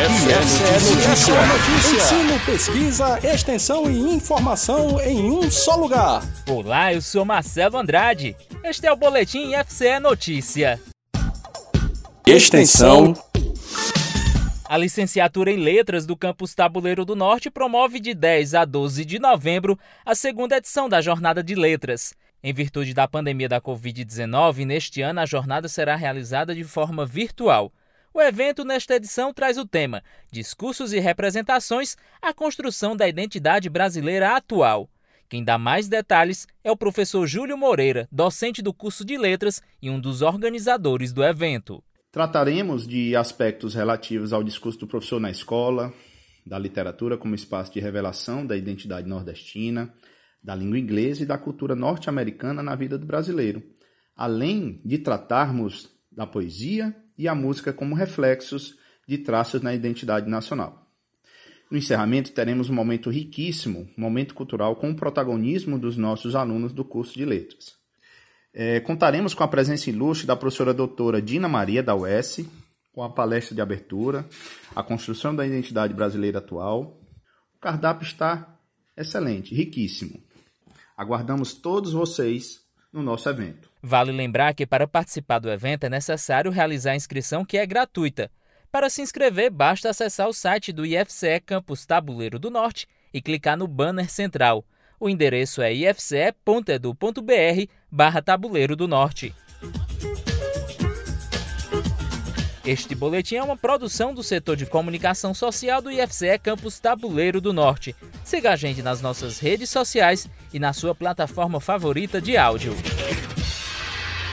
IFCE Notícia. Notícia. Ensino, pesquisa, extensão e informação em um só lugar. Olá, eu sou Marcelo Andrade. Este é o Boletim IFCE Notícia. Extensão. A licenciatura em Letras do Campus Tabuleiro do Norte promove de 10 a 12 de novembro a segunda edição da Jornada de Letras. Em virtude da pandemia da Covid-19, neste ano a jornada será realizada de forma virtual. O evento, nesta edição, traz o tema Discursos e Representações A Construção da Identidade Brasileira Atual. Quem dá mais detalhes é o professor Júlio Moreira, docente do curso de Letras e um dos organizadores do evento. Trataremos de aspectos relativos ao discurso do professor na escola, da literatura como espaço de revelação da identidade nordestina, da língua inglesa e da cultura norte-americana na vida do brasileiro, além de tratarmos da poesia e a música como reflexos de traços na identidade nacional. No encerramento, teremos um momento riquíssimo, um momento cultural com o protagonismo dos nossos alunos do curso de letras. É, contaremos com a presença ilustre da professora doutora Dina Maria da UES, com a palestra de abertura, a construção da identidade brasileira atual. O cardápio está excelente, riquíssimo. Aguardamos todos vocês no nosso evento. Vale lembrar que para participar do evento é necessário realizar a inscrição que é gratuita. Para se inscrever, basta acessar o site do IFCE Campus Tabuleiro do Norte e clicar no banner central. O endereço é ifce.edu.br barra Tabuleiro do Norte. Este boletim é uma produção do setor de comunicação social do IFCE Campus Tabuleiro do Norte. Siga a gente nas nossas redes sociais e na sua plataforma favorita de áudio.